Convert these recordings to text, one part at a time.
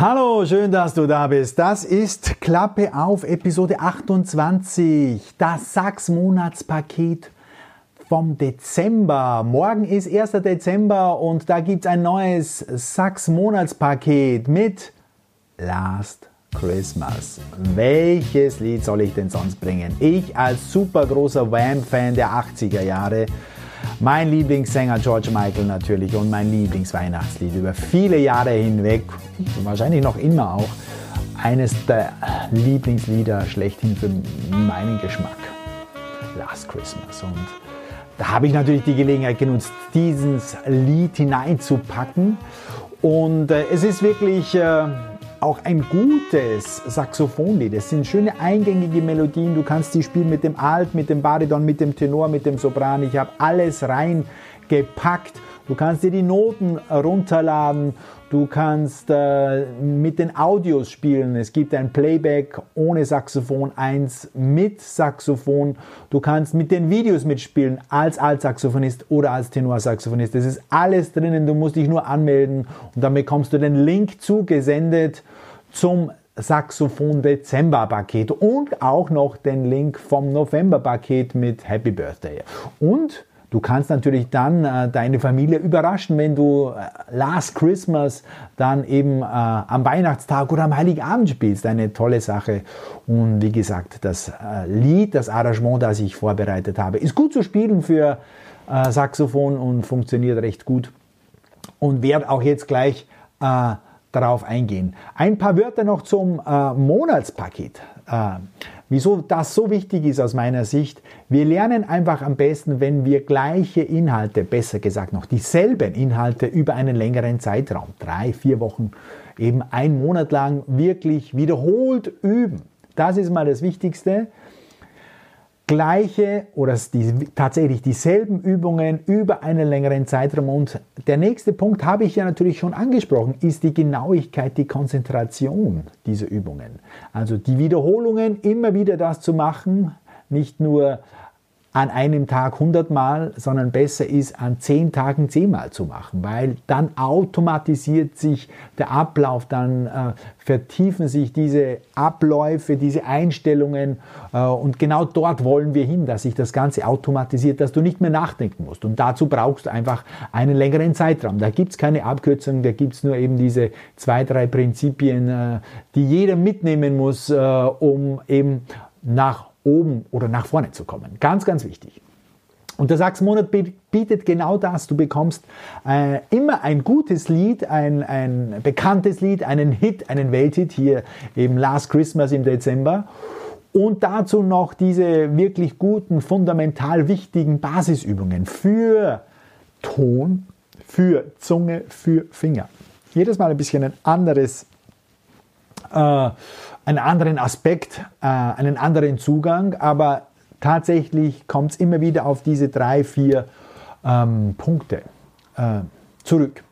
Hallo, schön, dass du da bist. Das ist Klappe auf Episode 28, das Sachs-Monatspaket vom Dezember. Morgen ist 1. Dezember und da gibt es ein neues Sachs-Monatspaket mit Last Christmas. Welches Lied soll ich denn sonst bringen? Ich als super großer Wham-Fan der 80er Jahre mein Lieblingssänger George Michael natürlich und mein Lieblingsweihnachtslied über viele Jahre hinweg, wahrscheinlich noch immer auch, eines der Lieblingslieder schlechthin für meinen Geschmack. Last Christmas. Und da habe ich natürlich die Gelegenheit genutzt, dieses Lied hineinzupacken. Und äh, es ist wirklich äh, auch ein gutes Saxophonlied. Es sind schöne eingängige Melodien. Du kannst die spielen mit dem Alt, mit dem Bariton, mit dem Tenor, mit dem Sopran. Ich habe alles reingepackt. Du kannst dir die Noten runterladen. Du kannst äh, mit den Audios spielen. Es gibt ein Playback ohne Saxophon, eins mit Saxophon. Du kannst mit den Videos mitspielen als Altsaxophonist oder als Tenorsaxophonist. Das ist alles drinnen. Du musst dich nur anmelden und dann bekommst du den Link zugesendet zum Saxophon Dezember Paket und auch noch den Link vom November Paket mit Happy Birthday. Und Du kannst natürlich dann äh, deine Familie überraschen, wenn du äh, Last Christmas dann eben äh, am Weihnachtstag oder am Heiligen Abend spielst. Eine tolle Sache. Und wie gesagt, das äh, Lied, das Arrangement, das ich vorbereitet habe, ist gut zu spielen für äh, Saxophon und funktioniert recht gut. Und werde auch jetzt gleich äh, darauf eingehen. Ein paar Wörter noch zum Monatspaket. Wieso das so wichtig ist aus meiner Sicht. Wir lernen einfach am besten, wenn wir gleiche Inhalte, besser gesagt noch dieselben Inhalte über einen längeren Zeitraum, drei, vier Wochen, eben einen Monat lang wirklich wiederholt üben. Das ist mal das Wichtigste gleiche oder die, tatsächlich dieselben Übungen über einen längeren Zeitraum. Und der nächste Punkt habe ich ja natürlich schon angesprochen, ist die Genauigkeit, die Konzentration dieser Übungen. Also die Wiederholungen, immer wieder das zu machen, nicht nur an einem Tag 100 Mal, sondern besser ist, an 10 Tagen 10 Mal zu machen, weil dann automatisiert sich der Ablauf, dann äh, vertiefen sich diese Abläufe, diese Einstellungen äh, und genau dort wollen wir hin, dass sich das Ganze automatisiert, dass du nicht mehr nachdenken musst. Und dazu brauchst du einfach einen längeren Zeitraum. Da gibt es keine Abkürzung, da gibt es nur eben diese zwei, drei Prinzipien, äh, die jeder mitnehmen muss, äh, um eben nach oben oder nach vorne zu kommen. Ganz, ganz wichtig. Und der Sachs-Monat bietet genau das. Du bekommst äh, immer ein gutes Lied, ein, ein bekanntes Lied, einen Hit, einen Welthit, hier eben Last Christmas im Dezember. Und dazu noch diese wirklich guten, fundamental wichtigen Basisübungen für Ton, für Zunge, für Finger. Jedes Mal ein bisschen ein anderes einen anderen Aspekt, äh, einen anderen Zugang, aber tatsächlich kommt es immer wieder auf diese drei, vier ähm, Punkte äh, zurück.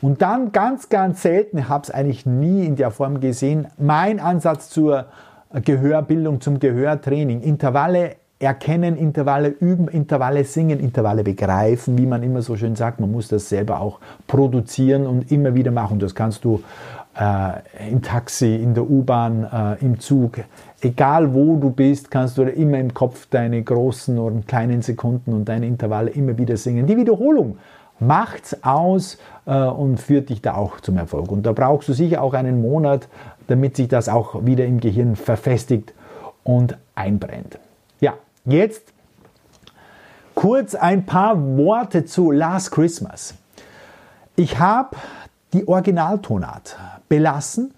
Und dann ganz, ganz selten, ich habe es eigentlich nie in der Form gesehen, mein Ansatz zur Gehörbildung, zum Gehörtraining. Intervalle erkennen, Intervalle üben, Intervalle singen, Intervalle begreifen, wie man immer so schön sagt. Man muss das selber auch produzieren und immer wieder machen. Das kannst du äh, im Taxi, in der U-Bahn, äh, im Zug. Egal wo du bist, kannst du immer im Kopf deine großen oder kleinen Sekunden und deine Intervalle immer wieder singen. Die Wiederholung macht's aus äh, und führt dich da auch zum Erfolg. Und da brauchst du sicher auch einen Monat, damit sich das auch wieder im Gehirn verfestigt und einbrennt. Ja, jetzt kurz ein paar Worte zu Last Christmas. Ich habe die Originaltonart belassen.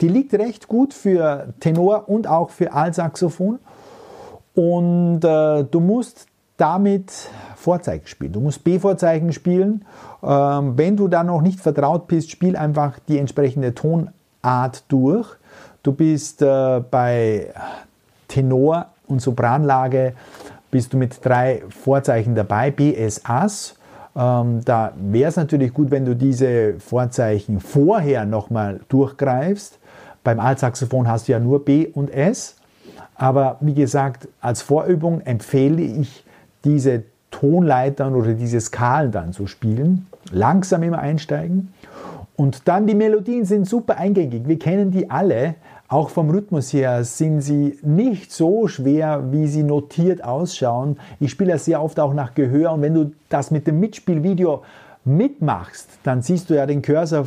Die liegt recht gut für Tenor und auch für Altsaxophon. Und äh, du musst damit Vorzeichen spielen. Du musst B-Vorzeichen spielen. Ähm, wenn du da noch nicht vertraut bist, spiel einfach die entsprechende Tonart durch. Du bist äh, bei Tenor und Sopranlage bist du mit drei Vorzeichen dabei, B, S, Ass. Ähm, da wäre es natürlich gut, wenn du diese Vorzeichen vorher nochmal durchgreifst. Beim Altsaxophon hast du ja nur B und S. Aber wie gesagt, als Vorübung empfehle ich, diese Tonleitern oder diese Skalen dann zu spielen. Langsam immer einsteigen. Und dann die Melodien sind super eingängig. Wir kennen die alle. Auch vom Rhythmus her sind sie nicht so schwer, wie sie notiert ausschauen. Ich spiele das sehr oft auch nach Gehör und wenn du das mit dem Mitspielvideo mitmachst, dann siehst du ja den Cursor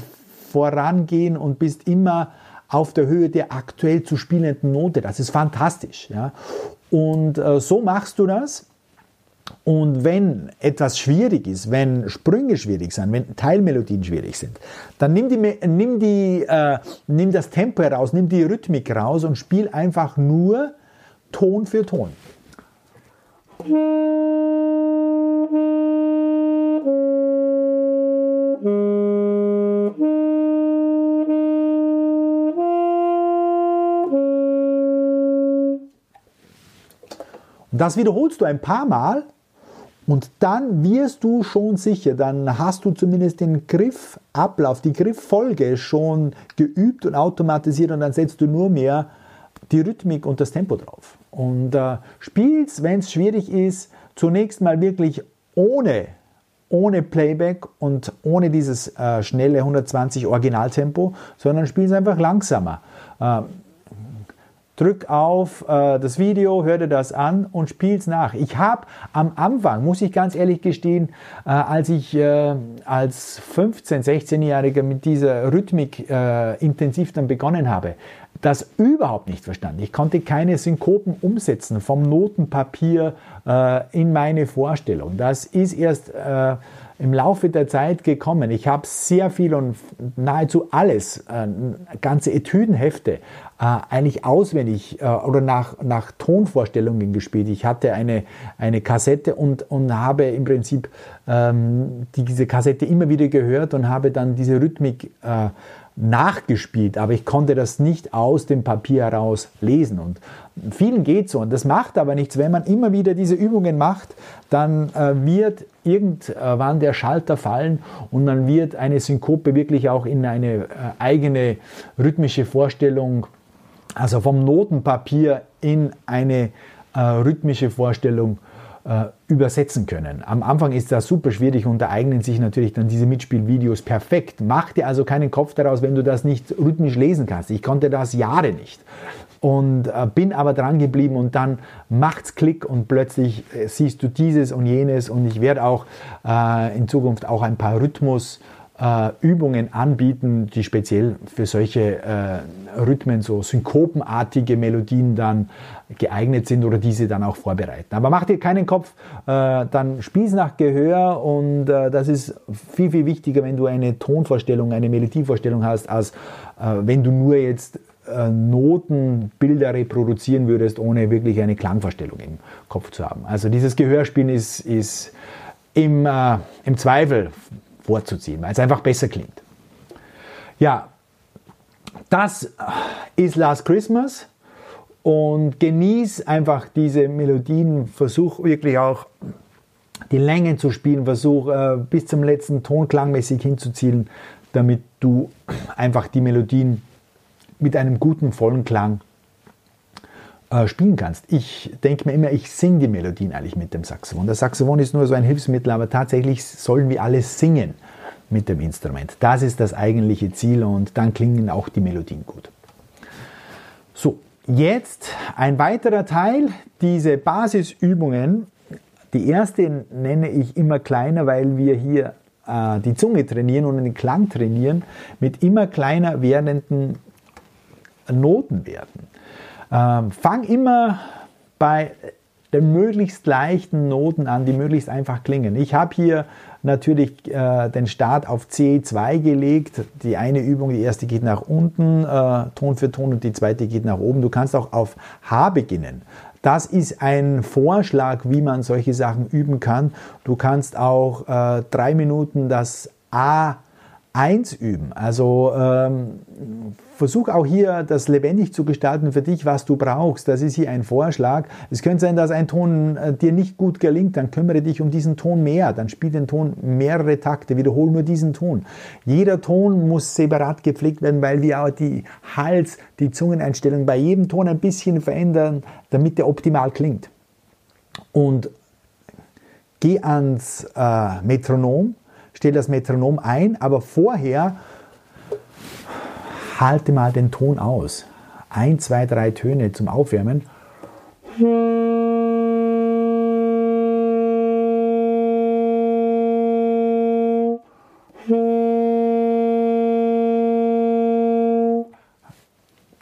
vorangehen und bist immer auf der Höhe der aktuell zu spielenden Note. Das ist fantastisch. Ja? Und äh, so machst du das. Und wenn etwas schwierig ist, wenn Sprünge schwierig sind, wenn Teilmelodien schwierig sind, dann nimm, die, nimm, die, äh, nimm das Tempo heraus, nimm die Rhythmik raus und spiel einfach nur Ton für Ton. Das wiederholst du ein paar Mal und dann wirst du schon sicher, dann hast du zumindest den Griffablauf, die Grifffolge schon geübt und automatisiert und dann setzt du nur mehr die Rhythmik und das Tempo drauf. Und äh, spielst, wenn es schwierig ist, zunächst mal wirklich ohne, ohne Playback und ohne dieses äh, schnelle 120 Originaltempo, sondern spielst einfach langsamer. Äh, drück auf äh, das Video, hör dir das an und spiel's nach. Ich habe am Anfang, muss ich ganz ehrlich gestehen, äh, als ich äh, als 15-, 16-Jähriger mit dieser Rhythmik äh, intensiv dann begonnen habe, das überhaupt nicht verstanden. Ich konnte keine Synkopen umsetzen vom Notenpapier äh, in meine Vorstellung. Das ist erst äh, im Laufe der Zeit gekommen. Ich habe sehr viel und nahezu alles, äh, ganze Etüdenhefte, äh, eigentlich auswendig äh, oder nach, nach Tonvorstellungen gespielt. Ich hatte eine, eine Kassette und, und habe im Prinzip ähm, diese Kassette immer wieder gehört und habe dann diese Rhythmik äh, nachgespielt, aber ich konnte das nicht aus dem Papier heraus lesen. Und vielen geht so. Und das macht aber nichts. Wenn man immer wieder diese Übungen macht, dann äh, wird irgendwann der Schalter fallen und dann wird eine Synkope wirklich auch in eine äh, eigene rhythmische Vorstellung, also vom Notenpapier in eine äh, rhythmische Vorstellung äh, übersetzen können. Am Anfang ist das super schwierig und da eignen sich natürlich dann diese Mitspielvideos perfekt. Mach dir also keinen Kopf daraus, wenn du das nicht rhythmisch lesen kannst. Ich konnte das Jahre nicht und äh, bin aber dran geblieben und dann macht's Klick und plötzlich äh, siehst du dieses und jenes und ich werde auch äh, in Zukunft auch ein paar Rhythmus äh, Übungen anbieten, die speziell für solche äh, Rhythmen, so synkopenartige Melodien dann geeignet sind oder diese dann auch vorbereiten. Aber mach dir keinen Kopf, äh, dann spiel's nach Gehör und äh, das ist viel, viel wichtiger, wenn du eine Tonvorstellung, eine Melodievorstellung hast, als äh, wenn du nur jetzt äh, Notenbilder reproduzieren würdest, ohne wirklich eine Klangvorstellung im Kopf zu haben. Also dieses Gehörspielen ist, ist im, im Zweifel vorzuziehen, weil es einfach besser klingt. Ja, das ist Last Christmas und genieß einfach diese Melodien, versuch wirklich auch die Längen zu spielen, versuch äh, bis zum letzten Ton klangmäßig hinzuziehen, damit du einfach die Melodien mit einem guten, vollen Klang äh, spielen kannst. Ich denke mir immer, ich singe die Melodien eigentlich mit dem Saxophon. Das Saxophon ist nur so ein Hilfsmittel, aber tatsächlich sollen wir alle singen mit dem Instrument. Das ist das eigentliche Ziel und dann klingen auch die Melodien gut. So, jetzt ein weiterer Teil, diese Basisübungen. Die erste nenne ich immer kleiner, weil wir hier äh, die Zunge trainieren und den Klang trainieren mit immer kleiner werdenden Notenwerten. Ähm, fang immer bei den möglichst leichten Noten an, die möglichst einfach klingen. Ich habe hier natürlich äh, den Start auf C2 gelegt. Die eine Übung, die erste geht nach unten, äh, Ton für Ton, und die zweite geht nach oben. Du kannst auch auf H beginnen. Das ist ein Vorschlag, wie man solche Sachen üben kann. Du kannst auch äh, drei Minuten das A 1 üben. Also ähm, versuch auch hier das lebendig zu gestalten für dich, was du brauchst. Das ist hier ein Vorschlag. Es könnte sein, dass ein Ton äh, dir nicht gut gelingt, dann kümmere dich um diesen Ton mehr. Dann spiel den Ton mehrere Takte, wiederhole nur diesen Ton. Jeder Ton muss separat gepflegt werden, weil wir auch die Hals, die Zungeneinstellung bei jedem Ton ein bisschen verändern, damit der optimal klingt. Und geh ans äh, Metronom, stell das Metronom ein, aber vorher halte mal den Ton aus. Ein, zwei, drei Töne zum Aufwärmen.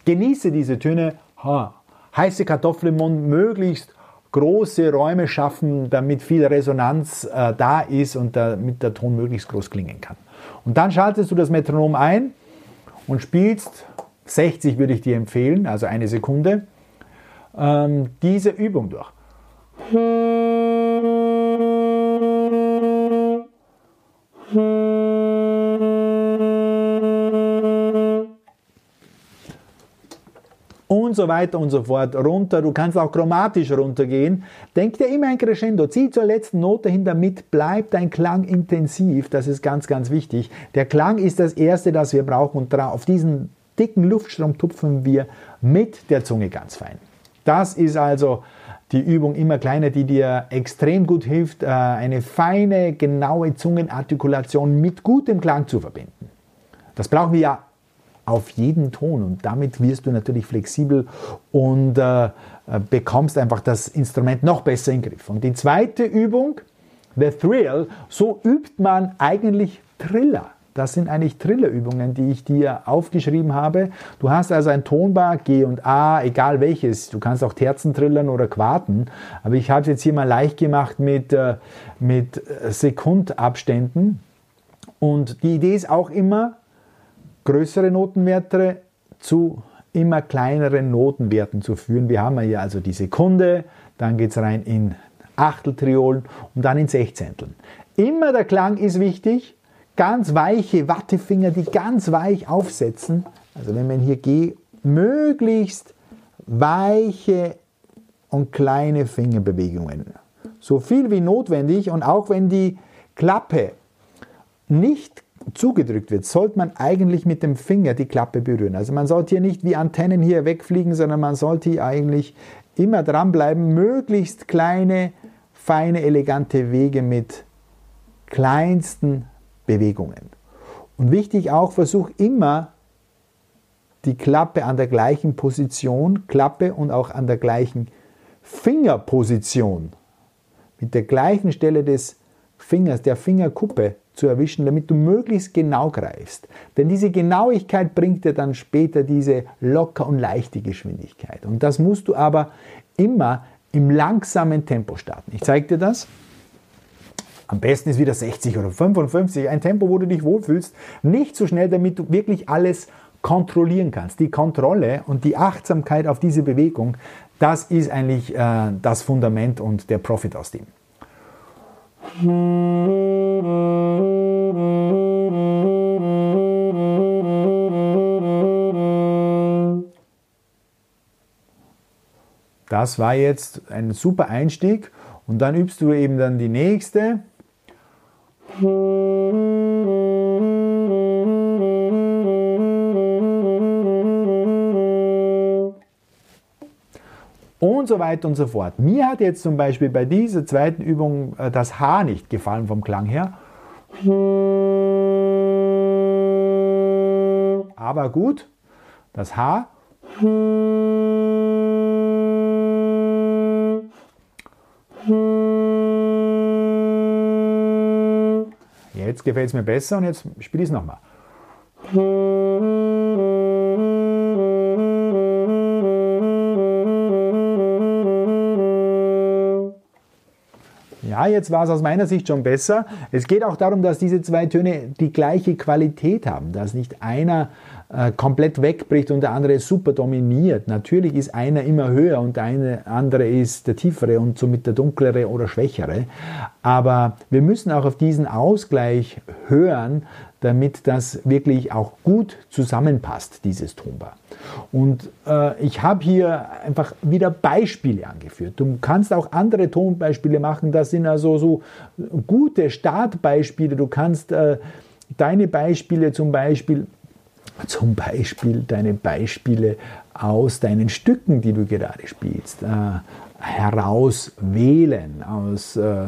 Genieße diese Töne. Heiße Kartoffel im Mund, möglichst große Räume schaffen, damit viel Resonanz äh, da ist und damit der Ton möglichst groß klingen kann. Und dann schaltest du das Metronom ein und spielst 60 würde ich dir empfehlen, also eine Sekunde, ähm, diese Übung durch. Und so weiter und so fort runter. Du kannst auch chromatisch runtergehen. Denk dir immer ein Crescendo. Zieh zur letzten Note hin, damit bleibt dein Klang intensiv. Das ist ganz, ganz wichtig. Der Klang ist das Erste, das wir brauchen und auf diesen dicken Luftstrom tupfen wir mit der Zunge ganz fein. Das ist also die Übung immer kleiner, die dir extrem gut hilft, äh, eine feine, genaue Zungenartikulation mit gutem Klang zu verbinden. Das brauchen wir ja auf jeden Ton und damit wirst du natürlich flexibel und äh, bekommst einfach das Instrument noch besser in den Griff. Und die zweite Übung, The Thrill, so übt man eigentlich Triller. Das sind eigentlich Trillerübungen, die ich dir aufgeschrieben habe. Du hast also ein Tonbar, G und A, egal welches. Du kannst auch Terzen trillern oder Quarten. Aber ich habe es jetzt hier mal leicht gemacht mit, äh, mit Sekundabständen. Und die Idee ist auch immer, größere Notenwerte zu immer kleineren Notenwerten zu führen. Wir haben ja also die Sekunde, dann geht es rein in Achteltriolen und dann in Sechzehnteln. Immer der Klang ist wichtig. Ganz weiche Wattefinger, die ganz weich aufsetzen. Also wenn man hier geht, möglichst weiche und kleine Fingerbewegungen. So viel wie notwendig und auch wenn die Klappe nicht zugedrückt wird, sollte man eigentlich mit dem Finger die Klappe berühren. Also man sollte hier nicht wie Antennen hier wegfliegen, sondern man sollte hier eigentlich immer dranbleiben, möglichst kleine, feine, elegante Wege mit kleinsten Bewegungen. Und wichtig auch, versuch immer die Klappe an der gleichen Position, Klappe und auch an der gleichen Fingerposition, mit der gleichen Stelle des Fingers, der Fingerkuppe zu erwischen, damit du möglichst genau greifst. Denn diese Genauigkeit bringt dir dann später diese locker und leichte Geschwindigkeit. Und das musst du aber immer im langsamen Tempo starten. Ich zeige dir das. Am besten ist wieder 60 oder 55, ein Tempo, wo du dich wohlfühlst. Nicht so schnell, damit du wirklich alles kontrollieren kannst. Die Kontrolle und die Achtsamkeit auf diese Bewegung, das ist eigentlich äh, das Fundament und der Profit aus dem. Das war jetzt ein super Einstieg und dann übst du eben dann die nächste. Und so weiter und so fort. Mir hat jetzt zum Beispiel bei dieser zweiten Übung äh, das H nicht gefallen vom Klang her. Aber gut, das H. Jetzt gefällt es mir besser und jetzt spiele ich es nochmal. Ja, jetzt war es aus meiner Sicht schon besser. Es geht auch darum, dass diese zwei Töne die gleiche Qualität haben, dass nicht einer äh, komplett wegbricht und der andere super dominiert. Natürlich ist einer immer höher und der eine andere ist der tiefere und somit der dunklere oder schwächere. Aber wir müssen auch auf diesen Ausgleich hören, damit das wirklich auch gut zusammenpasst, dieses Tonbar. Und äh, ich habe hier einfach wieder Beispiele angeführt. Du kannst auch andere Tonbeispiele machen. Das sind also so gute Startbeispiele. Du kannst äh, deine Beispiele zum Beispiel zum Beispiel deine Beispiele aus deinen Stücken, die du gerade spielst, äh, herauswählen, aus äh,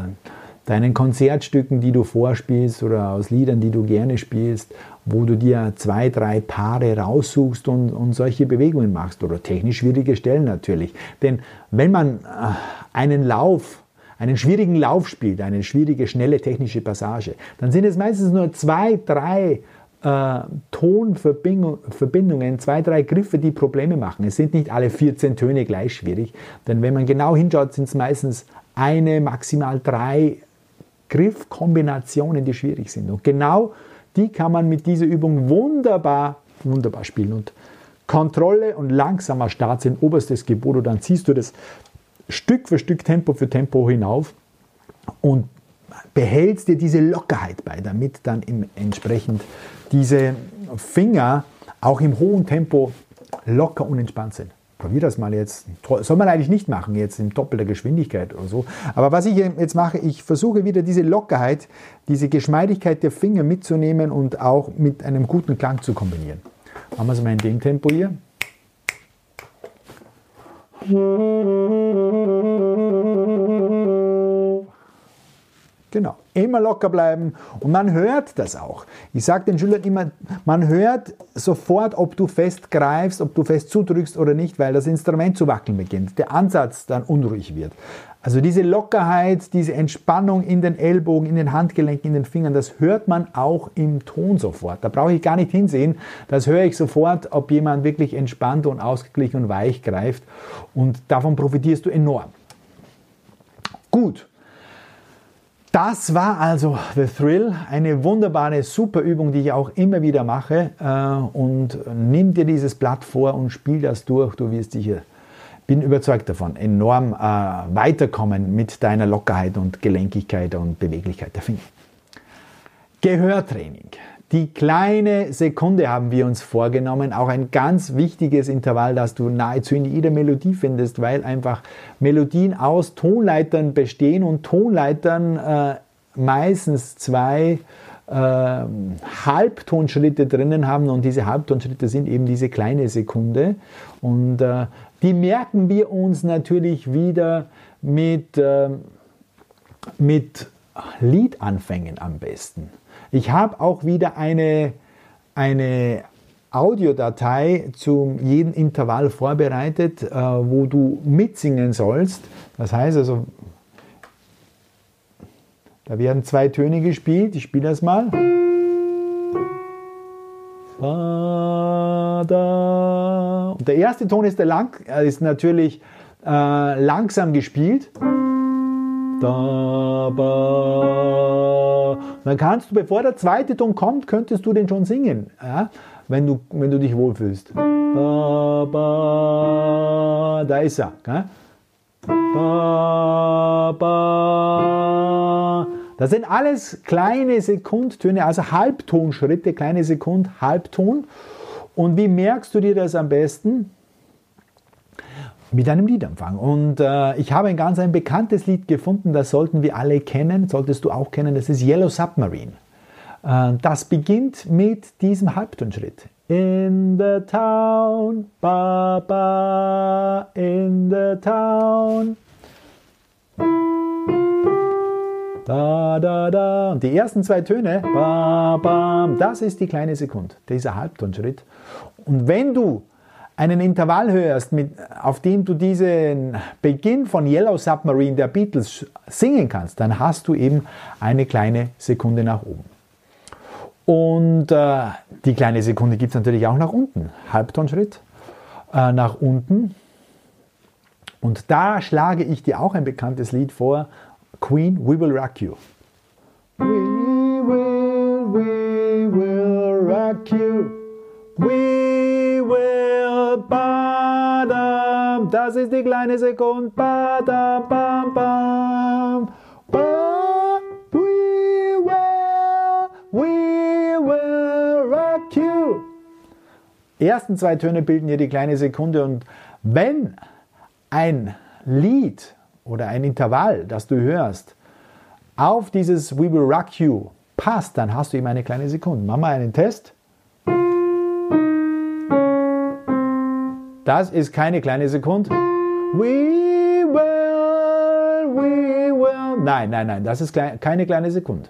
deinen Konzertstücken, die du vorspielst oder aus Liedern, die du gerne spielst wo du dir zwei, drei Paare raussuchst und, und solche Bewegungen machst oder technisch schwierige Stellen natürlich. Denn wenn man äh, einen Lauf einen schwierigen Lauf spielt, eine schwierige, schnelle technische Passage, dann sind es meistens nur zwei, drei äh, Tonverbindungen, zwei, drei Griffe, die Probleme machen. Es sind nicht alle 14 Töne gleich schwierig, denn wenn man genau hinschaut, sind es meistens eine, maximal drei Griffkombinationen, die schwierig sind. Und genau die kann man mit dieser Übung wunderbar, wunderbar spielen. Und Kontrolle und langsamer Start sind oberstes Gebot. Und dann ziehst du das Stück für Stück, Tempo für Tempo hinauf und behältst dir diese Lockerheit bei, damit dann entsprechend diese Finger auch im hohen Tempo locker und entspannt sind. Probier das mal jetzt. Soll man eigentlich nicht machen, jetzt in doppelter Geschwindigkeit oder so. Aber was ich jetzt mache, ich versuche wieder diese Lockerheit, diese Geschmeidigkeit der Finger mitzunehmen und auch mit einem guten Klang zu kombinieren. Machen wir es mal in dem Tempo hier. Genau. Immer locker bleiben. Und man hört das auch. Ich sage den Schülern immer, man hört sofort, ob du fest greifst, ob du fest zudrückst oder nicht, weil das Instrument zu wackeln beginnt. Der Ansatz dann unruhig wird. Also diese Lockerheit, diese Entspannung in den Ellbogen, in den Handgelenken, in den Fingern, das hört man auch im Ton sofort. Da brauche ich gar nicht hinsehen. Das höre ich sofort, ob jemand wirklich entspannt und ausgeglichen und weich greift. Und davon profitierst du enorm. Gut. Das war also The Thrill, eine wunderbare, super Übung, die ich auch immer wieder mache. Äh, und nimm dir dieses Blatt vor und spiel das durch. Du wirst sicher, bin überzeugt davon, enorm äh, weiterkommen mit deiner Lockerheit und Gelenkigkeit und Beweglichkeit der Finger. Gehörtraining. Die kleine Sekunde haben wir uns vorgenommen, auch ein ganz wichtiges Intervall, das du nahezu in jeder Melodie findest, weil einfach Melodien aus Tonleitern bestehen und Tonleitern äh, meistens zwei äh, Halbtonschritte drinnen haben. Und diese Halbtonschritte sind eben diese kleine Sekunde. Und äh, die merken wir uns natürlich wieder mit, äh, mit Liedanfängen am besten. Ich habe auch wieder eine, eine Audiodatei zu jedem Intervall vorbereitet, äh, wo du mitsingen sollst. Das heißt also, da werden zwei Töne gespielt. Ich spiele das mal. Und der erste Ton ist, der lang, äh, ist natürlich äh, langsam gespielt. Da. Dann kannst du, bevor der zweite Ton kommt, könntest du den schon singen, ja? wenn, du, wenn du dich wohlfühlst. Ba, ba. Da ist er. Gell? Ba, ba. Das sind alles kleine Sekundtöne, also Halbtonschritte, kleine Sekund, Halbton. Und wie merkst du dir das am besten? Mit einem Liedanfang. Und äh, ich habe ein ganz ein bekanntes Lied gefunden, das sollten wir alle kennen, solltest du auch kennen, das ist Yellow Submarine. Äh, das beginnt mit diesem Halbtonschritt. In the town, ba ba, in the town. Da, da, da. Und die ersten zwei Töne, ba, ba, das ist die kleine Sekunde, dieser Halbtonschritt. Und wenn du einen Intervall hörst, mit, auf dem du diesen Beginn von Yellow Submarine der Beatles singen kannst, dann hast du eben eine kleine Sekunde nach oben. Und äh, die kleine Sekunde gibt es natürlich auch nach unten. Halbtonschritt äh, nach unten. Und da schlage ich dir auch ein bekanntes Lied vor. Queen, We Will Rock You. We will, we will rock you. We badam. Das ist die kleine Sekunde. Badam, bam, bam. Ba, we will, we will rock you. Ersten zwei Töne bilden hier die kleine Sekunde und wenn ein Lied oder ein Intervall, das du hörst, auf dieses We Will Rock You passt, dann hast du eben eine kleine Sekunde. Mach mal einen Test. Das ist keine kleine Sekunde. We will, we will. Nein, nein, nein, das ist keine kleine Sekunde.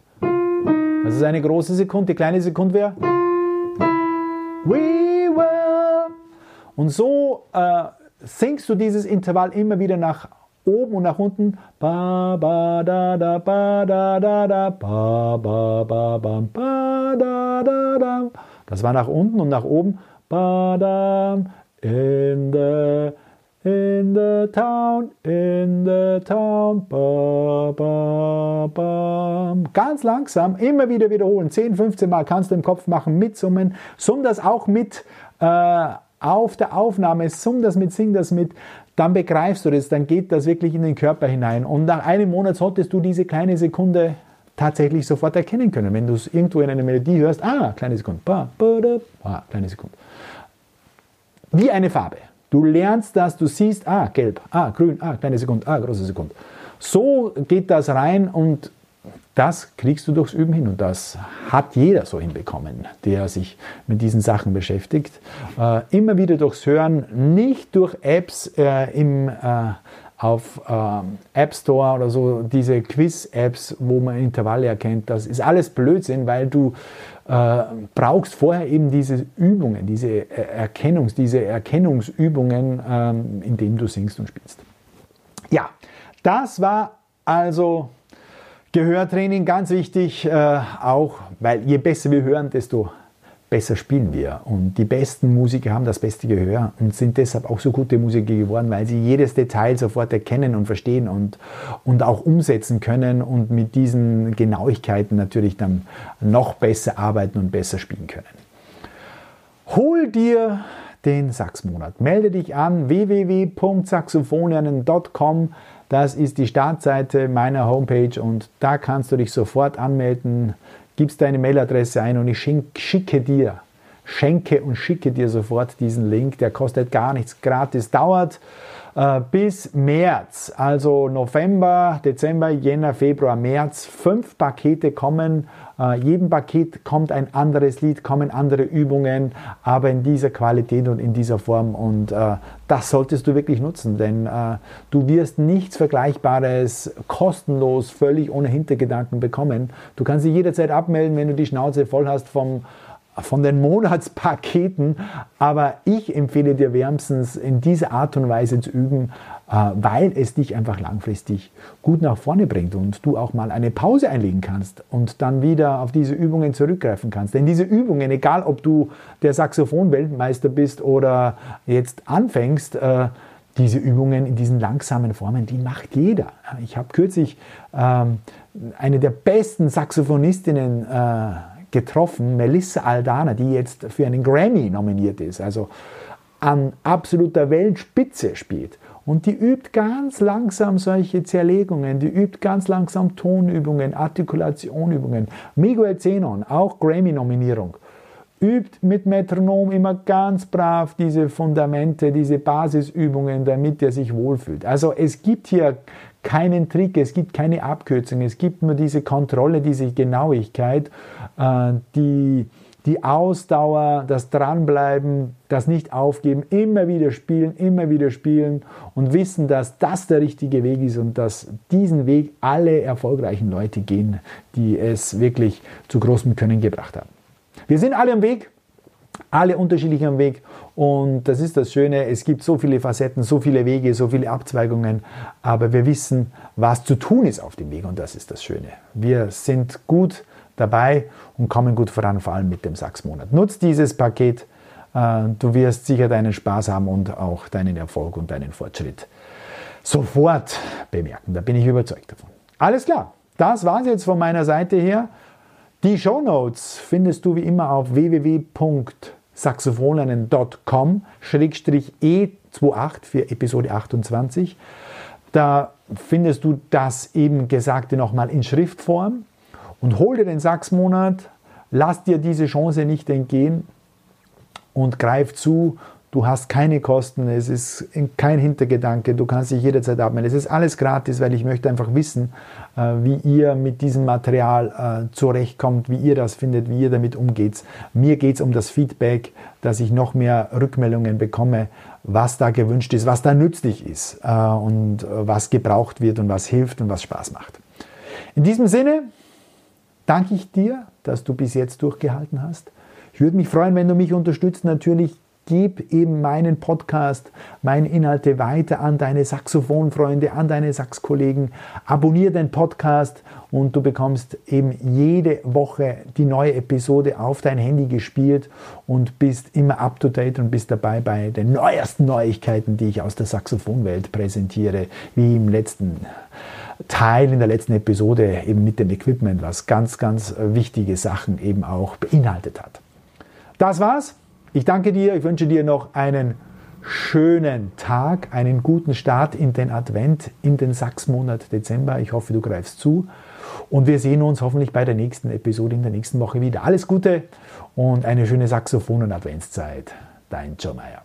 Das ist eine große Sekunde. Die kleine Sekunde wäre. We will. Und so äh, singst du dieses Intervall immer wieder nach oben und nach unten. Ba, ba, da, da, ba, da, da, da, ba, ba, ba, ba, ba, da, da, da. Das war nach unten und nach oben. Ba, da, in the, in the town, in the town, ba, ba, ba. Ganz langsam, immer wieder wiederholen. 10, 15 Mal kannst du im Kopf machen, mitsummen. Summ das auch mit. Äh, auf der Aufnahme, summ das mit, sing das mit, dann begreifst du das, dann geht das wirklich in den Körper hinein. Und nach einem Monat solltest du diese kleine Sekunde tatsächlich sofort erkennen können. Wenn du es irgendwo in einer Melodie hörst, ah, kleine Sekunde, ba, ba, da, ah, kleine Sekunde. Wie eine Farbe. Du lernst das, du siehst, ah, gelb, ah, grün, ah, kleine Sekunde, ah, große Sekunde. So geht das rein und das kriegst du durchs Üben hin und das hat jeder so hinbekommen, der sich mit diesen Sachen beschäftigt. Äh, immer wieder durchs Hören, nicht durch Apps äh, im, äh, auf ähm, App Store oder so, diese Quiz-Apps, wo man Intervalle erkennt. Das ist alles Blödsinn, weil du äh, brauchst vorher eben diese Übungen, diese äh, Erkennungs-, diese Erkennungsübungen, ähm, indem du singst und spielst. Ja, das war also Gehörtraining ganz wichtig, äh, auch weil je besser wir hören, desto besser spielen wir. Und die besten Musiker haben das beste Gehör und sind deshalb auch so gute Musiker geworden, weil sie jedes Detail sofort erkennen und verstehen und, und auch umsetzen können und mit diesen Genauigkeiten natürlich dann noch besser arbeiten und besser spielen können. Hol dir den Sachsmonat. Melde dich an www.saxophonlernen.com das ist die Startseite meiner Homepage und da kannst du dich sofort anmelden, gibst deine Mailadresse ein und ich schicke dir, schenke und schicke dir sofort diesen Link. Der kostet gar nichts gratis, dauert bis März, also November, Dezember, Jänner, Februar, März. Fünf Pakete kommen. Äh, jedem Paket kommt ein anderes Lied, kommen andere Übungen, aber in dieser Qualität und in dieser Form. Und äh, das solltest du wirklich nutzen, denn äh, du wirst nichts Vergleichbares kostenlos, völlig ohne Hintergedanken bekommen. Du kannst dich jederzeit abmelden, wenn du die Schnauze voll hast vom von den Monatspaketen, aber ich empfehle dir wärmstens in dieser Art und Weise zu üben, äh, weil es dich einfach langfristig gut nach vorne bringt und du auch mal eine Pause einlegen kannst und dann wieder auf diese Übungen zurückgreifen kannst. Denn diese Übungen, egal ob du der Saxophon-Weltmeister bist oder jetzt anfängst, äh, diese Übungen in diesen langsamen Formen, die macht jeder. Ich habe kürzlich ähm, eine der besten Saxophonistinnen äh, getroffen, Melissa Aldana, die jetzt für einen Grammy nominiert ist, also an absoluter Weltspitze spielt. Und die übt ganz langsam solche Zerlegungen, die übt ganz langsam Tonübungen, Artikulationübungen. Miguel Zenon, auch Grammy-Nominierung, übt mit Metronom immer ganz brav diese Fundamente, diese Basisübungen, damit er sich wohlfühlt. Also es gibt hier keinen Trick, es gibt keine Abkürzung, es gibt nur diese Kontrolle, diese Genauigkeit, äh, die, die Ausdauer, das Dranbleiben, das Nicht-Aufgeben, immer wieder spielen, immer wieder spielen und wissen, dass das der richtige Weg ist und dass diesen Weg alle erfolgreichen Leute gehen, die es wirklich zu großem Können gebracht haben. Wir sind alle am Weg, alle unterschiedlich am Weg und das ist das Schöne, es gibt so viele Facetten, so viele Wege, so viele Abzweigungen, aber wir wissen, was zu tun ist auf dem Weg und das ist das Schöne. Wir sind gut dabei und kommen gut voran, vor allem mit dem Sachsmonat. Nutz dieses Paket, äh, du wirst sicher deinen Spaß haben und auch deinen Erfolg und deinen Fortschritt sofort bemerken. Da bin ich überzeugt davon. Alles klar, das war es jetzt von meiner Seite her. Die Show Notes findest du wie immer auf www.saxophonlernen.com-e28 für Episode 28. Da findest du das eben Gesagte nochmal in Schriftform und hol dir den Sachsmonat, lass dir diese Chance nicht entgehen und greif zu Du hast keine Kosten, es ist kein Hintergedanke, du kannst dich jederzeit abmelden. Es ist alles gratis, weil ich möchte einfach wissen, äh, wie ihr mit diesem Material äh, zurechtkommt, wie ihr das findet, wie ihr damit umgeht. Mir geht es um das Feedback, dass ich noch mehr Rückmeldungen bekomme, was da gewünscht ist, was da nützlich ist äh, und was gebraucht wird und was hilft und was Spaß macht. In diesem Sinne danke ich dir, dass du bis jetzt durchgehalten hast. Ich würde mich freuen, wenn du mich unterstützt, natürlich gib eben meinen Podcast, meine Inhalte weiter an deine Saxophonfreunde, an deine Saxkollegen. Abonniere den Podcast und du bekommst eben jede Woche die neue Episode auf dein Handy gespielt und bist immer up to date und bist dabei bei den neuesten Neuigkeiten, die ich aus der Saxophonwelt präsentiere, wie im letzten Teil in der letzten Episode eben mit dem Equipment, was ganz, ganz wichtige Sachen eben auch beinhaltet hat. Das war's. Ich danke dir, ich wünsche dir noch einen schönen Tag, einen guten Start in den Advent, in den Sachsmonat Dezember. Ich hoffe, du greifst zu. Und wir sehen uns hoffentlich bei der nächsten Episode in der nächsten Woche wieder. Alles Gute und eine schöne Saxophon- und Adventszeit. Dein Joe Meyer.